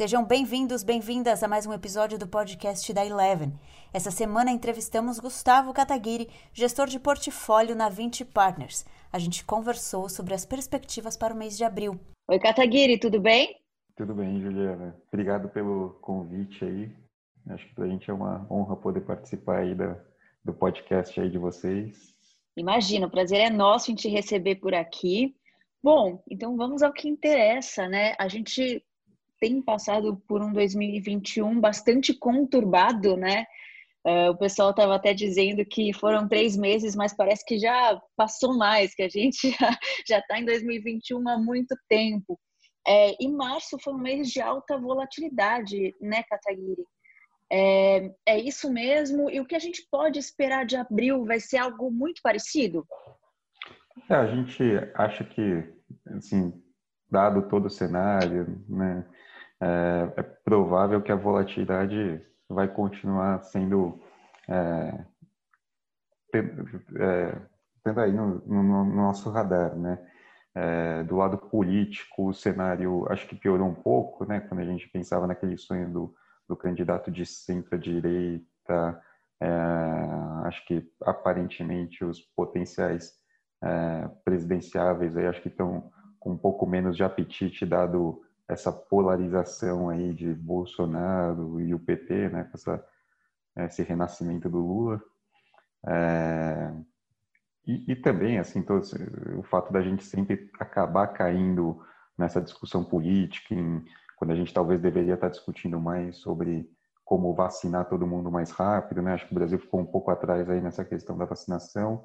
Sejam bem-vindos, bem-vindas a mais um episódio do podcast da Eleven. Essa semana entrevistamos Gustavo Kataguiri, gestor de portfólio na 20 Partners. A gente conversou sobre as perspectivas para o mês de abril. Oi, Kataguiri, tudo bem? Tudo bem, Juliana. Obrigado pelo convite aí. Acho que para a gente é uma honra poder participar aí da, do podcast aí de vocês. Imagina, o prazer é nosso em te receber por aqui. Bom, então vamos ao que interessa, né? A gente tem passado por um 2021 bastante conturbado, né? Uh, o pessoal estava até dizendo que foram três meses, mas parece que já passou mais, que a gente já está em 2021 há muito tempo. É, e março foi um mês de alta volatilidade, né, Kataguiri? É, é isso mesmo? E o que a gente pode esperar de abril vai ser algo muito parecido? É, a gente acha que, assim, dado todo o cenário, né, é, é provável que a volatilidade vai continuar sendo é, é, tendo aí no, no, no, nosso radar, né? É, do lado político, o cenário acho que piorou um pouco, né? Quando a gente pensava naquele sonho do, do candidato de centro-direita, é, acho que aparentemente os potenciais é, presidenciáveis aí acho que estão com um pouco menos de apetite dado essa polarização aí de Bolsonaro e o PT, né, com essa, esse renascimento do Lula. É, e, e, também, assim, todo, o fato da gente sempre acabar caindo nessa discussão política, em, quando a gente talvez deveria estar discutindo mais sobre como vacinar todo mundo mais rápido, né? Acho que o Brasil ficou um pouco atrás aí nessa questão da vacinação.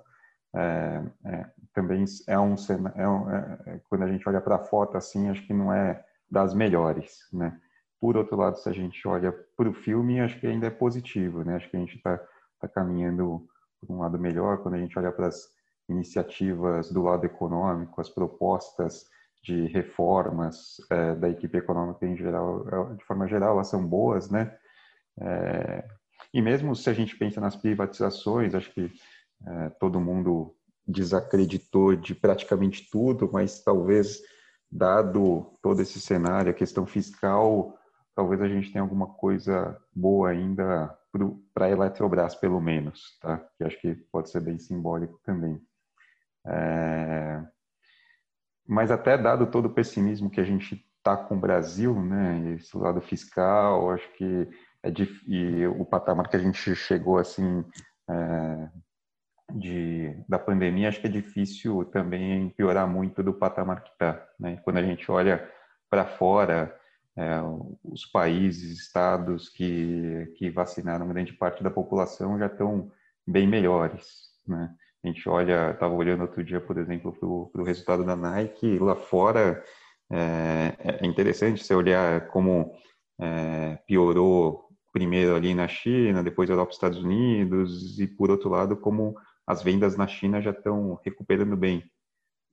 É, é, também é um, é um é, é, quando a gente olha para a foto assim, acho que não é das melhores, né? Por outro lado, se a gente olha para o filme, acho que ainda é positivo, né? Acho que a gente está tá caminhando por um lado melhor quando a gente olha para as iniciativas do lado econômico, as propostas de reformas é, da equipe econômica em geral, é, de forma geral, elas são boas, né? É, e mesmo se a gente pensa nas privatizações, acho que é, todo mundo desacreditou de praticamente tudo, mas talvez dado todo esse cenário, a questão fiscal, talvez a gente tenha alguma coisa boa ainda para a Eletrobras, pelo menos, tá? Que acho que pode ser bem simbólico também. É... Mas até dado todo o pessimismo que a gente está com o Brasil, né? Esse lado fiscal, acho que é dif... e o patamar que a gente chegou assim é de, da pandemia, acho que é difícil também piorar muito do patamar que está. Né? Quando a gente olha para fora, é, os países, estados que, que vacinaram grande parte da população já estão bem melhores. Né? A gente olha, estava olhando outro dia, por exemplo, para o resultado da Nike, lá fora é, é interessante você olhar como é, piorou primeiro ali na China, depois Europa e Estados Unidos, e por outro lado, como as vendas na China já estão recuperando bem.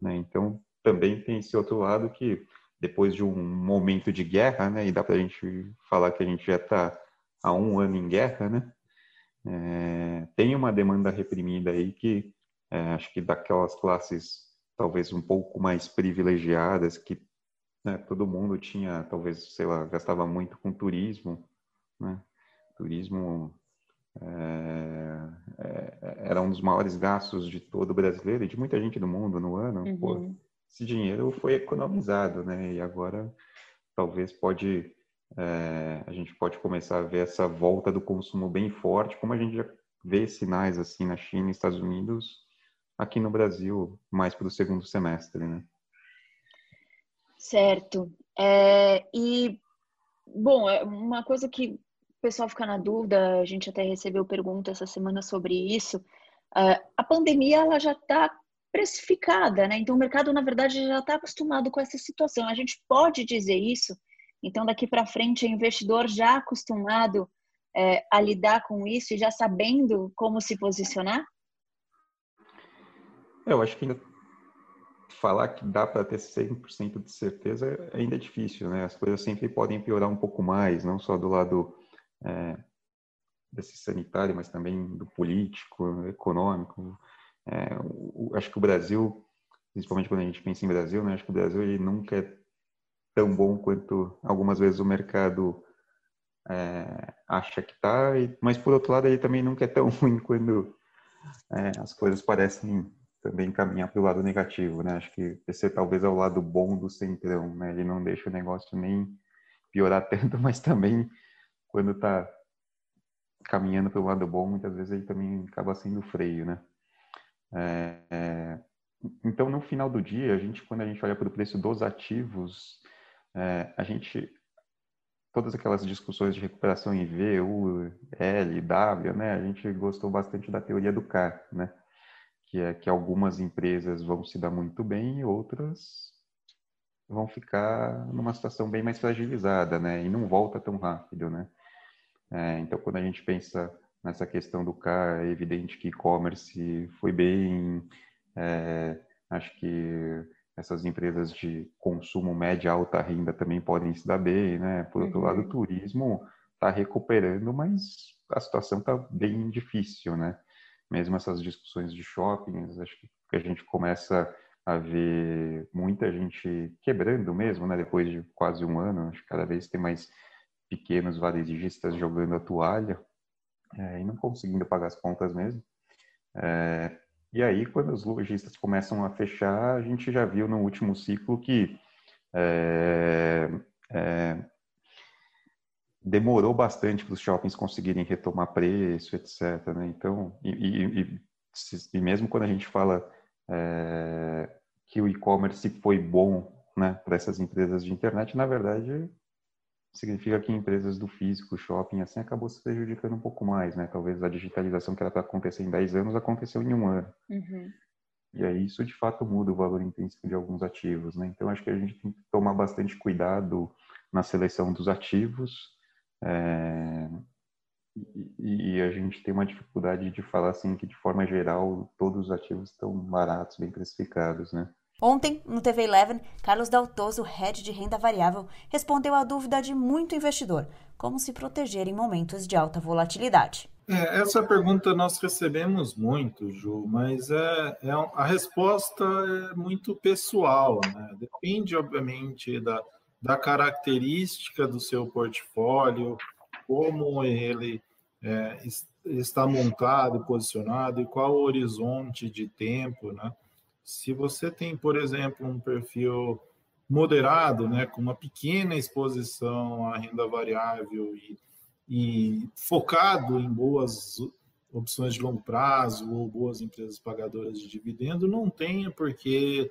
Né? Então, também tem esse outro lado que, depois de um momento de guerra, né, e dá para a gente falar que a gente já está há um ano em guerra, né, é, tem uma demanda reprimida aí que é, acho que daquelas classes talvez um pouco mais privilegiadas, que né, todo mundo tinha, talvez, sei lá, gastava muito com turismo, né, turismo é, é, era um dos maiores gastos de todo brasileiro e de muita gente do mundo no ano. Uhum. Pô, esse dinheiro foi economizado, né? E agora talvez pode é, a gente pode começar a ver essa volta do consumo bem forte, como a gente já vê sinais assim na China e Estados Unidos, aqui no Brasil mais para o segundo semestre, né? Certo. É, e bom, é uma coisa que pessoal fica na dúvida, a gente até recebeu pergunta essa semana sobre isso. Uh, a pandemia ela já está precificada, né? Então o mercado na verdade já está acostumado com essa situação. A gente pode dizer isso. Então daqui para frente, o investidor já acostumado é, a lidar com isso e já sabendo como se posicionar. Eu acho que falar que dá para ter 100% de certeza ainda é difícil, né? As coisas sempre podem piorar um pouco mais, não só do lado é, desse sanitário, mas também do político, econômico. É, o, acho que o Brasil, principalmente quando a gente pensa em Brasil, né, acho que o Brasil ele nunca tão bom quanto algumas vezes o mercado é, acha que está, mas por outro lado ele também nunca é tão ruim quando é, as coisas parecem também caminhar para o lado negativo, né? Acho que esse talvez é o lado bom do centrão, né? Ele não deixa o negócio nem piorar tanto, mas também quando está caminhando para o lado bom, muitas vezes ele também acaba sendo freio, né? É, é, então, no final do dia, a gente, quando a gente olha para o preço dos ativos, é, a gente todas aquelas discussões de recuperação em V, U, L, W, né? A gente gostou bastante da teoria do K, né? Que é que algumas empresas vão se dar muito bem e outras vão ficar numa situação bem mais fragilizada, né? E não volta tão rápido, né? É, então, quando a gente pensa nessa questão do K, é evidente que e-commerce foi bem, é, acho que essas empresas de consumo média alta renda também podem se dar bem, né? Por outro uhum. lado, o turismo está recuperando, mas a situação está bem difícil, né? Mesmo essas discussões de shoppings, acho que a gente começa a ver muita gente quebrando mesmo, né? Depois de quase um ano, acho que cada vez tem mais pequenos varejistas jogando a toalha é, e não conseguindo pagar as contas mesmo. É, e aí, quando os lojistas começam a fechar, a gente já viu no último ciclo que é, é, demorou bastante para os shoppings conseguirem retomar preço, etc. Né? Então, e, e, e, mesmo quando a gente fala é, que o e-commerce foi bom né, para essas empresas de internet, na verdade significa que empresas do físico, shopping, assim, acabou se prejudicando um pouco mais, né? Talvez a digitalização que era para acontecer em 10 anos aconteceu em um ano. Uhum. E aí isso de fato muda o valor intrínseco de alguns ativos, né? Então acho que a gente tem que tomar bastante cuidado na seleção dos ativos. É... E, e a gente tem uma dificuldade de falar assim que de forma geral todos os ativos estão baratos, bem precificados, né? Ontem, no TV Eleven, Carlos Daltoso, head de renda variável, respondeu à dúvida de muito investidor: como se proteger em momentos de alta volatilidade. É, essa pergunta nós recebemos muito, Ju, mas é, é, a resposta é muito pessoal, né? Depende, obviamente, da, da característica do seu portfólio, como ele é, está montado, posicionado e qual o horizonte de tempo, né? Se você tem, por exemplo, um perfil moderado, né, com uma pequena exposição à renda variável e, e focado em boas opções de longo prazo ou boas empresas pagadoras de dividendo, não tenha por que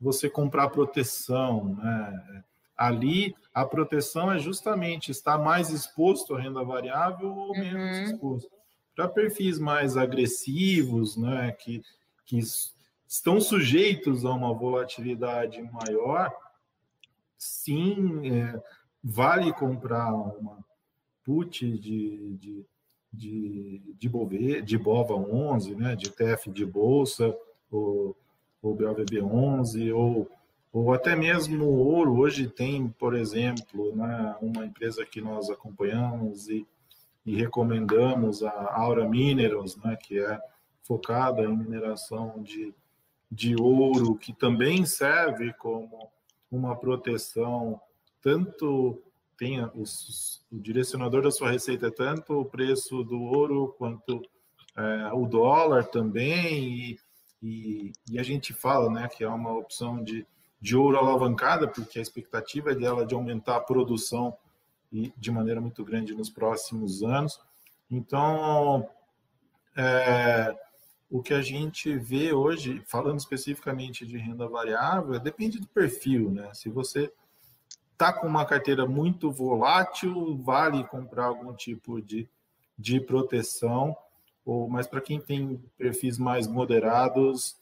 você comprar proteção. Né? Ali, a proteção é justamente estar mais exposto à renda variável ou menos uhum. exposto. Para perfis mais agressivos, né, que, que estão sujeitos a uma volatilidade maior, sim, é, vale comprar uma put de, de, de, de, Bove, de BOVA 11, né, de TF de Bolsa, ou, ou BOVB 11, ou, ou até mesmo ouro. Hoje tem, por exemplo, né, uma empresa que nós acompanhamos e, e recomendamos, a Aura Minerals, né, que é focada em mineração de de ouro, que também serve como uma proteção, tanto tem os, o direcionador da sua receita é tanto o preço do ouro quanto é, o dólar também, e, e, e, a gente fala né, que é uma opção de, de ouro alavancada, porque a expectativa é dela de aumentar a produção e, de maneira muito grande nos próximos anos. Então, é, o que a gente vê hoje, falando especificamente de renda variável, depende do perfil, né? Se você está com uma carteira muito volátil, vale comprar algum tipo de, de proteção, ou mas para quem tem perfis mais moderados,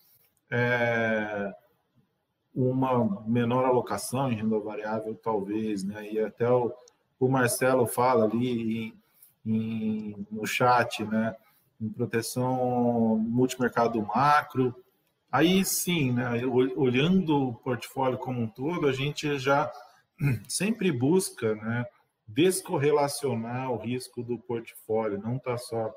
é, uma menor alocação em renda variável, talvez, né? E até o, o Marcelo fala ali em, em, no chat, né? Em proteção multimercado macro. Aí sim, né, olhando o portfólio como um todo, a gente já sempre busca né, descorrelacionar o risco do portfólio, não está só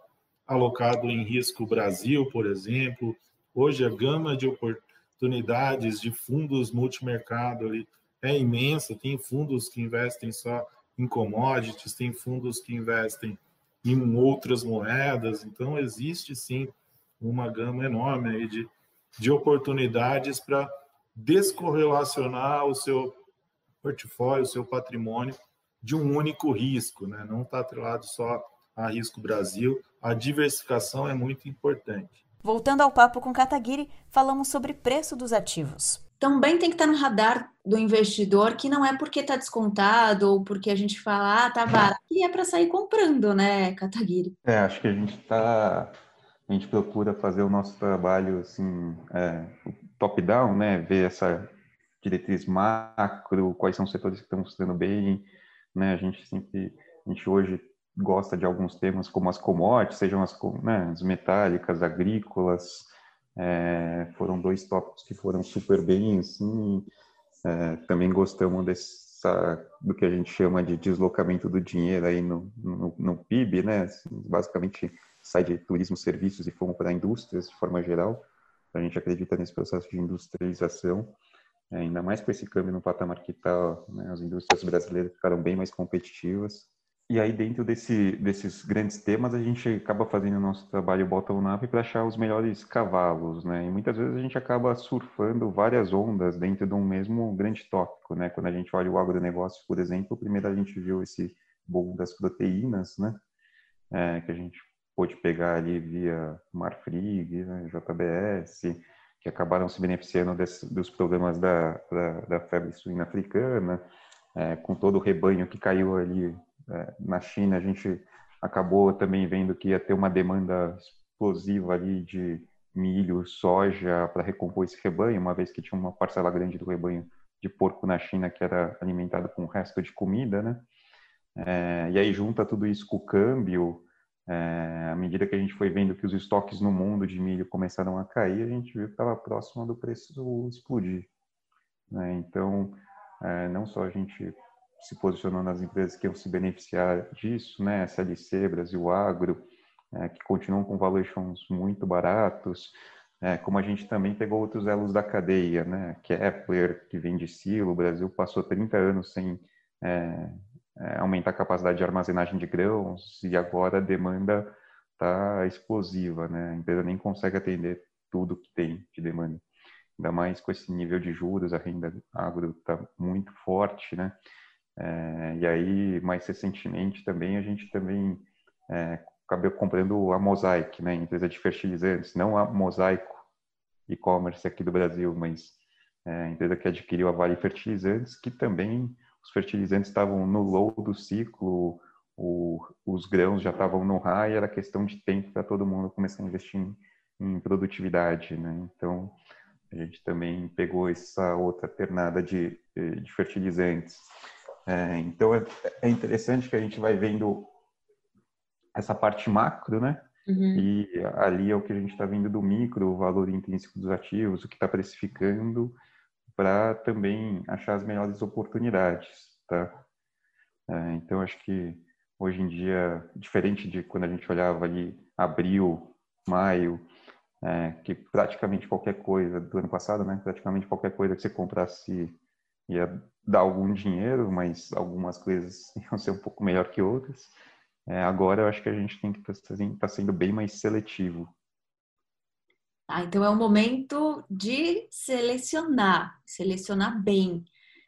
alocado em risco Brasil, por exemplo. Hoje a gama de oportunidades de fundos multimercado ali é imensa, tem fundos que investem só em commodities, tem fundos que investem em outras moedas, então existe sim uma gama enorme aí de, de oportunidades para descorrelacionar o seu portfólio, o seu patrimônio de um único risco, né? não está atrelado só a risco Brasil, a diversificação é muito importante. Voltando ao papo com Kataguiri, falamos sobre preço dos ativos também tem que estar no radar do investidor, que não é porque está descontado ou porque a gente fala, ah, tá barato, que é para sair comprando, né, Kataguiri? É, acho que a gente está, a gente procura fazer o nosso trabalho, assim, é, top-down, né, ver essa diretriz macro, quais são os setores que estão funcionando bem, né, a gente sempre, a gente hoje gosta de alguns temas como as commodities, sejam as, né, as metálicas, agrícolas, é, foram dois tópicos que foram super bem, assim. É, também gostamos dessa do que a gente chama de deslocamento do dinheiro aí no, no, no PIB, né? Assim, basicamente sai de turismo, serviços e fomos para indústrias de forma geral. A gente acredita nesse processo de industrialização, é, ainda mais com esse câmbio no patamar que está, né? as indústrias brasileiras ficaram bem mais competitivas. E aí, dentro desse, desses grandes temas, a gente acaba fazendo o nosso trabalho bottom-up para achar os melhores cavalos, né? E muitas vezes a gente acaba surfando várias ondas dentro de um mesmo grande tópico, né? Quando a gente olha o agronegócio, por exemplo, primeiro a gente viu esse boom das proteínas, né? É, que a gente pôde pegar ali via Marfrig, né? JBS, que acabaram se beneficiando desse, dos problemas da, da, da febre suína africana, é, com todo o rebanho que caiu ali na China, a gente acabou também vendo que ia ter uma demanda explosiva ali de milho, soja para recompor esse rebanho, uma vez que tinha uma parcela grande do rebanho de porco na China que era alimentado com o resto de comida, né? É, e aí junta tudo isso com o câmbio, é, à medida que a gente foi vendo que os estoques no mundo de milho começaram a cair, a gente viu que estava próximo do preço explodir. Né? Então, é, não só a gente se posicionando nas empresas que iam se beneficiar disso, né? SLC, Brasil Agro, é, que continuam com valuations muito baratos, é, como a gente também pegou outros elos da cadeia, né? Kepler, que vem de silo, o Brasil passou 30 anos sem é, é, aumentar a capacidade de armazenagem de grãos e agora a demanda está explosiva, né? A empresa nem consegue atender tudo que tem de demanda. Ainda mais com esse nível de juros, a renda agro está muito forte, né? É, e aí, mais recentemente também, a gente também é, acabou comprando a Mosaic, né, empresa de fertilizantes, não a Mosaico e-commerce aqui do Brasil, mas é, empresa que adquiriu a Vale Fertilizantes, que também os fertilizantes estavam no low do ciclo, o, os grãos já estavam no high, era questão de tempo para todo mundo começar a investir em, em produtividade, né? Então, a gente também pegou essa outra ternada de, de fertilizantes. É, então é, é, interessante que a gente vai vendo essa parte macro, né? Uhum. E ali é o que a gente está vendo do micro, o valor intrínseco dos ativos, o que está precificando, para também achar as melhores oportunidades, tá? É, então acho que hoje em dia, diferente de quando a gente olhava ali abril, maio, é, que praticamente qualquer coisa do ano passado, né? Praticamente qualquer coisa que você comprasse ia dar algum dinheiro, mas algumas coisas iam ser um pouco melhor que outras. É, agora eu acho que a gente tem que estar tá, tá sendo bem mais seletivo. Ah, então é o momento de selecionar, selecionar bem.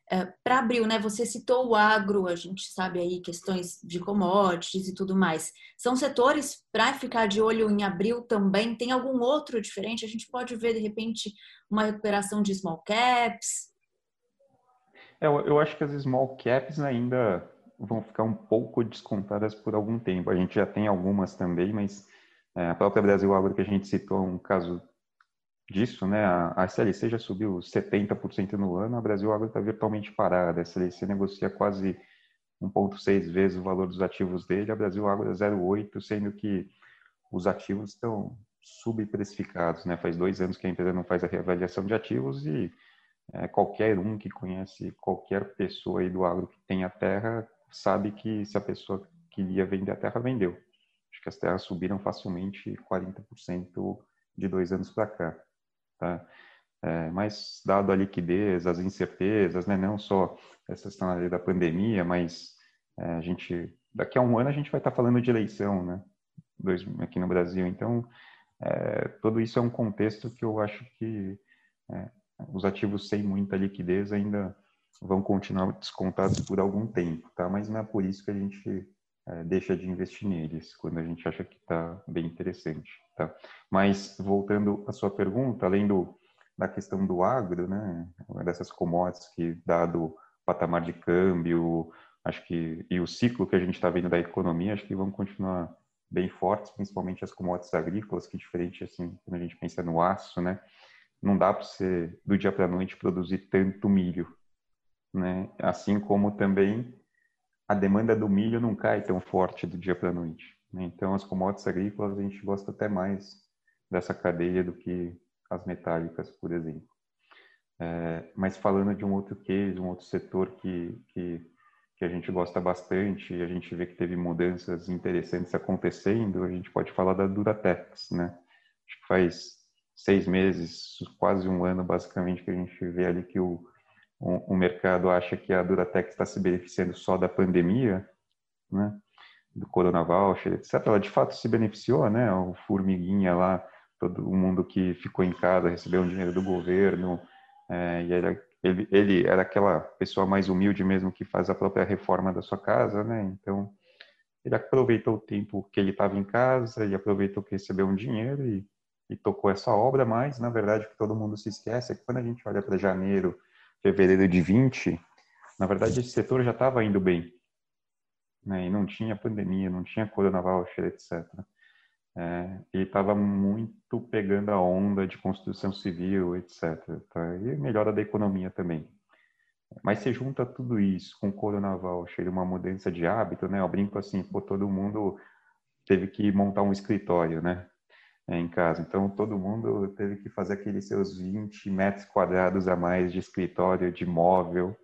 É, Para abril, né? Você citou o agro, a gente sabe aí questões de commodities e tudo mais. São setores para ficar de olho em abril também? Tem algum outro diferente? A gente pode ver de repente uma recuperação de small caps? É, eu acho que as small caps ainda vão ficar um pouco descontadas por algum tempo. A gente já tem algumas também, mas é, a própria Brasil Agro que a gente citou um caso disso, né? A, SLC já subiu 70% no ano, a Brasil Agro está virtualmente parada. A SLC negocia quase 1,6 vezes o valor dos ativos dele, a Brasil Agro é 0,8, sendo que os ativos estão subprecificados, né? Faz dois anos que a empresa não faz a reavaliação de ativos e é, qualquer um que conhece qualquer pessoa aí do agro que tem a terra sabe que se a pessoa queria vender a terra, vendeu. Acho que as terras subiram facilmente 40% de dois anos para cá. Tá? É, mas dado a liquidez, as incertezas, né, não só essa questão da pandemia, mas é, a gente daqui a um ano a gente vai estar falando de eleição, né, dois, aqui no Brasil. Então, é, tudo isso é um contexto que eu acho que é, os ativos sem muita liquidez ainda vão continuar descontados por algum tempo, tá? Mas não é por isso que a gente é, deixa de investir neles, quando a gente acha que está bem interessante, tá? Mas, voltando à sua pergunta, além do, da questão do agro, né, dessas commodities que, dado o patamar de câmbio, acho que, e o ciclo que a gente está vendo da economia, acho que vão continuar bem fortes, principalmente as commodities agrícolas, que diferente, assim, quando a gente pensa no aço, né, não dá para você, do dia para a noite, produzir tanto milho, né? Assim como também a demanda do milho não cai tão forte do dia para a noite. Né? Então, as commodities agrícolas a gente gosta até mais dessa cadeia do que as metálicas, por exemplo. É, mas falando de um outro case, um outro setor que, que, que a gente gosta bastante a gente vê que teve mudanças interessantes acontecendo, a gente pode falar da Duratex, né? Acho que faz seis meses, quase um ano, basicamente, que a gente vê ali que o, o, o mercado acha que a Duratex está se beneficiando só da pandemia, né? do Corona Voucher, etc. Ela de fato se beneficiou, né? O formiguinha lá, todo mundo que ficou em casa recebeu um dinheiro do governo, é, e ele, ele, ele, era aquela pessoa mais humilde mesmo que faz a própria reforma da sua casa, né? Então, ele aproveitou o tempo que ele estava em casa, ele aproveitou que recebeu um dinheiro e, e tocou essa obra, mas, na verdade, o que todo mundo se esquece é que quando a gente olha para janeiro fevereiro de 20, na verdade esse setor já estava indo bem. Né? E não tinha pandemia, não tinha corona etc. É, ele estava muito pegando a onda de construção civil, etc. Tá? E melhora da economia também. Mas se junta tudo isso com o corona uma mudança de hábito, né? Eu brinco assim, pô, todo mundo teve que montar um escritório, né? É, em casa. Então, todo mundo teve que fazer aqueles seus 20 metros quadrados a mais de escritório, de móvel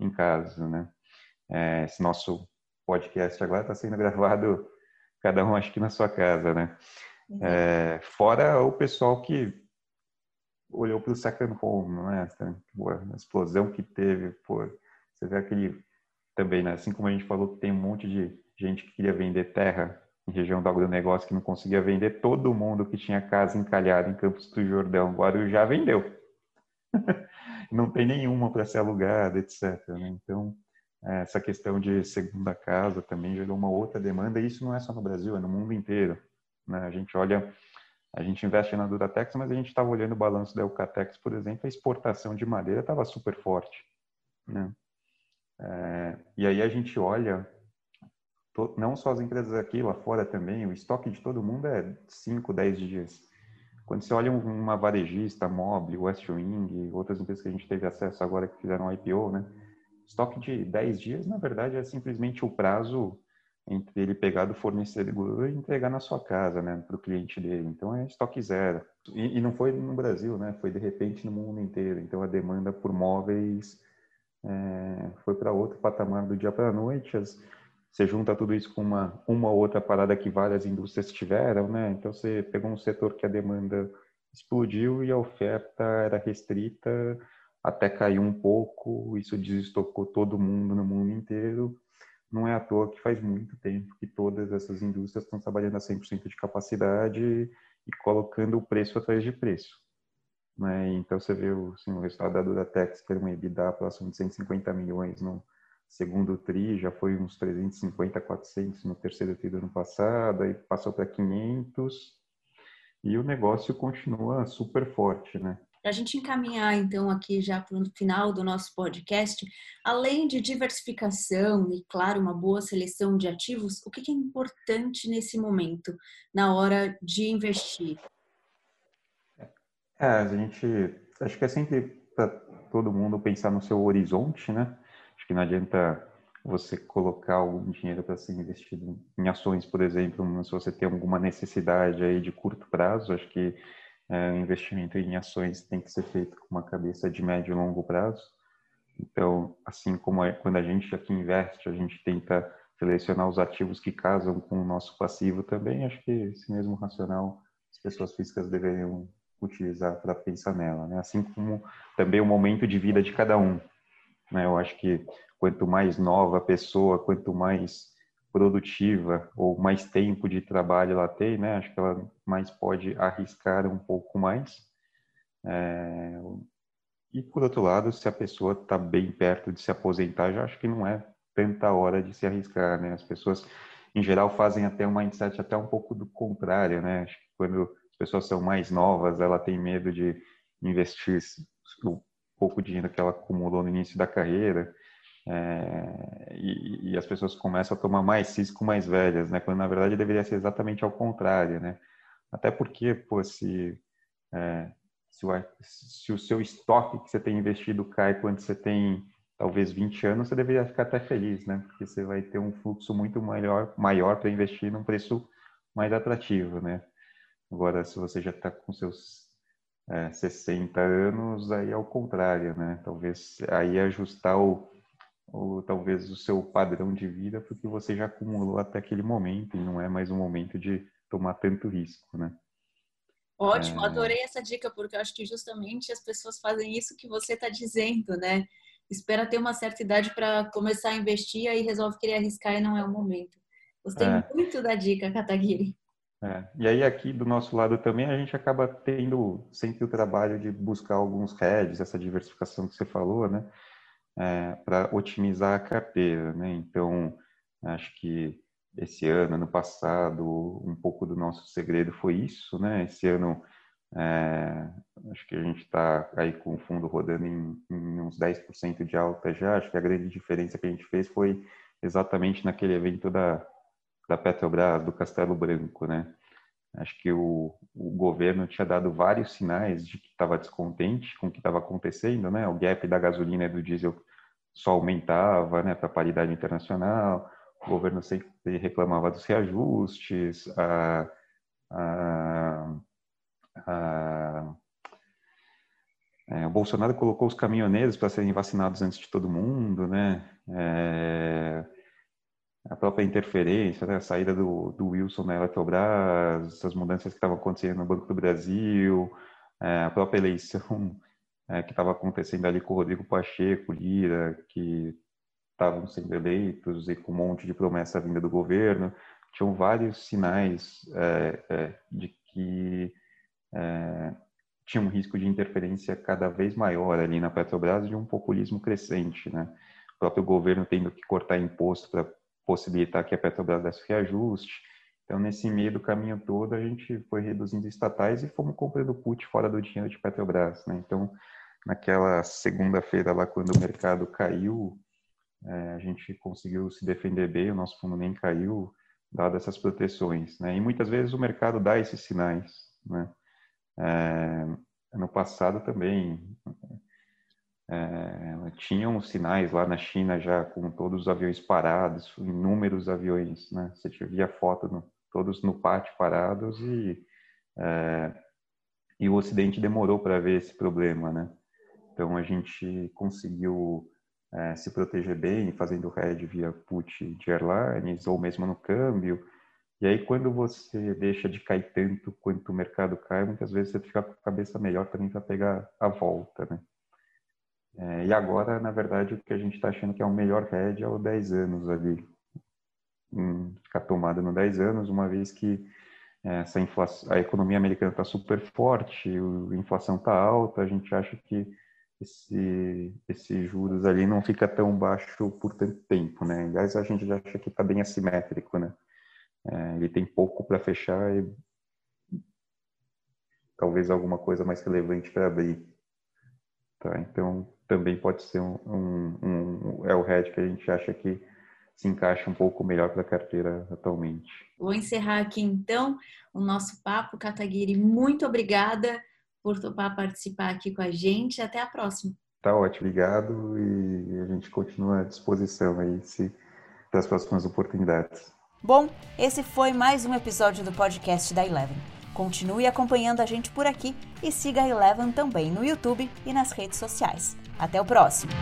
em casa, né? É, esse nosso podcast agora está sendo gravado, cada um acho que na sua casa, né? Uhum. É, fora o pessoal que olhou para o second home, não é? A explosão que teve, pô, você vê aquele também, né? Assim como a gente falou que tem um monte de gente que queria vender terra em região do agronegócio que não conseguia vender, todo mundo que tinha casa encalhada em Campos do Jordão, Guarujá, vendeu. não tem nenhuma para ser alugada, etc. Né? Então, essa questão de segunda casa também gerou uma outra demanda, e isso não é só no Brasil, é no mundo inteiro. Né? A gente olha, a gente investe na Duratex, mas a gente estava olhando o balanço da Eucatex, por exemplo, a exportação de madeira estava super forte. Né? É, e aí a gente olha não só as empresas aqui, lá fora também, o estoque de todo mundo é 5, 10 dias. Quando você olha uma varejista, Mobile, Westwing, outras empresas que a gente teve acesso agora que fizeram IPO, né? Estoque de 10 dias, na verdade, é simplesmente o prazo entre ele pegar do fornecedor e entregar na sua casa, né, para o cliente dele. Então é estoque zero. E, e, não foi no Brasil, né? Foi de repente no mundo inteiro. Então a demanda por móveis é, foi para outro patamar do dia para a noite. As, você junta tudo isso com uma, uma outra parada que várias indústrias tiveram, né? Então você pegou um setor que a demanda explodiu e a oferta era restrita, até caiu um pouco, isso desestocou todo mundo no mundo inteiro. Não é à toa que faz muito tempo que todas essas indústrias estão trabalhando a 100% de capacidade e colocando o preço atrás de preço. Né? Então você vê assim, o resultado da Duratex ter um EBITDA próximo de 150 milhões no, segundo TRI já foi uns 350, 400 no terceiro TRI do ano passado, aí passou para 500 e o negócio continua super forte, né? Para a gente encaminhar, então, aqui já para o final do nosso podcast, além de diversificação e, claro, uma boa seleção de ativos, o que é importante nesse momento, na hora de investir? É, a gente, acho que é sempre para todo mundo pensar no seu horizonte, né? Acho que não adianta você colocar algum dinheiro para ser investido em ações, por exemplo, se você tem alguma necessidade aí de curto prazo, acho que é, investimento em ações tem que ser feito com uma cabeça de médio e longo prazo. Então, assim como é, quando a gente aqui investe, a gente tenta selecionar os ativos que casam com o nosso passivo também, acho que esse mesmo racional as pessoas físicas deveriam utilizar para pensar nela, né? Assim como também o momento de vida de cada um, né? Eu acho que quanto mais nova a pessoa, quanto mais produtiva ou mais tempo de trabalho ela tem, né? Acho que ela mais pode arriscar um pouco mais. É... E por outro lado, se a pessoa está bem perto de se aposentar, já acho que não é tanta hora de se arriscar, né? As pessoas, em geral, fazem até um mindset até um pouco do contrário, né? Acho que quando as pessoas são mais novas, ela tem medo de investir pouco dinheiro que ela acumulou no início da carreira, é, e, e, as pessoas começam a tomar mais risco mais velhas, né? Quando na verdade deveria ser exatamente ao contrário, né? Até porque, pô, se, é, se, o, se, o, seu estoque que você tem investido cai quando você tem talvez 20 anos, você deveria ficar até feliz, né? Porque você vai ter um fluxo muito maior, maior para investir num preço mais atrativo, né? Agora, se você já está com seus é, 60 anos, aí é o contrário, né? Talvez aí ajustar o, o, talvez o seu padrão de vida porque você já acumulou até aquele momento e não é mais um momento de tomar tanto risco, né? Ótimo, é... adorei essa dica porque eu acho que justamente as pessoas fazem isso que você está dizendo, né? espera ter uma certa idade para começar a investir, aí resolve querer arriscar e não é o momento. Gostei é. muito da dica, Kataguiri. É. E aí aqui do nosso lado também a gente acaba tendo sempre o trabalho de buscar alguns hedges, essa diversificação que você falou, né? É, para otimizar a carteira, né? Então, acho que esse ano, ano passado, um pouco do nosso segredo foi isso, né? Esse ano é, acho que a gente está aí com o fundo rodando em, em, uns 10% de alta já. Acho que a grande diferença que a gente fez foi exatamente naquele evento da, da Petrobras, do Castelo Branco, né? Acho que o, o governo tinha dado vários sinais de que estava descontente com o que estava acontecendo, né? O gap da gasolina e do diesel só aumentava, né, para paridade internacional. O governo sempre reclamava dos reajustes, a, a a, é, o Bolsonaro colocou os caminhoneiros para serem vacinados antes de todo mundo, né? É, a própria interferência, né? a saída do, do Wilson na Eletrobras, as mudanças que estavam acontecendo no Banco do Brasil, é, a própria eleição é, que estava acontecendo ali com o Rodrigo Pacheco, Lira, que estavam sendo eleitos e com um monte de promessa vinda do governo. Tinham vários sinais é, é, de que é, tinha um risco de interferência cada vez maior ali na Petrobras de um populismo crescente, né? O próprio governo tendo que cortar imposto para possibilitar que a Petrobras desse reajuste. Então, nesse meio do caminho todo, a gente foi reduzindo estatais e fomos comprando put fora do dinheiro de Petrobras, né? Então, naquela segunda-feira lá, quando o mercado caiu, é, a gente conseguiu se defender bem, o nosso fundo nem caiu, dado essas proteções, né? E muitas vezes o mercado dá esses sinais, né? É, no passado também é, tinham sinais lá na China já com todos os aviões parados, inúmeros aviões, né? Você via foto no, todos no pátio parados e é, e o Ocidente demorou para ver esse problema, né? Então a gente conseguiu é, se proteger bem fazendo hedge via put de airlines ou mesmo no câmbio e aí, quando você deixa de cair tanto quanto o mercado cai, muitas vezes você fica com a cabeça melhor também para pegar a volta, né? É, e agora, na verdade, o que a gente está achando que é o melhor hedge é o 10 anos ali. Hum, ficar tomado no 10 anos, uma vez que é, essa inflação, a economia americana está super forte, a inflação está alta, a gente acha que esse, esses juros ali não fica tão baixo por tanto tempo, né? Aliás, a gente já acha que está bem assimétrico, né? É, ele tem pouco para fechar e talvez alguma coisa mais relevante para abrir. Tá? Então, também pode ser um, um, um, é o hedge que a gente acha que se encaixa um pouco melhor para a carteira atualmente. Vou encerrar aqui então o nosso papo, Kataguiri. Muito obrigada por topar participar aqui com a gente. Até a próxima. Tá ótimo, obrigado e a gente continua à disposição aí se, para as próximas oportunidades. Bom, esse foi mais um episódio do podcast da Eleven. Continue acompanhando a gente por aqui e siga a Eleven também no YouTube e nas redes sociais. Até o próximo!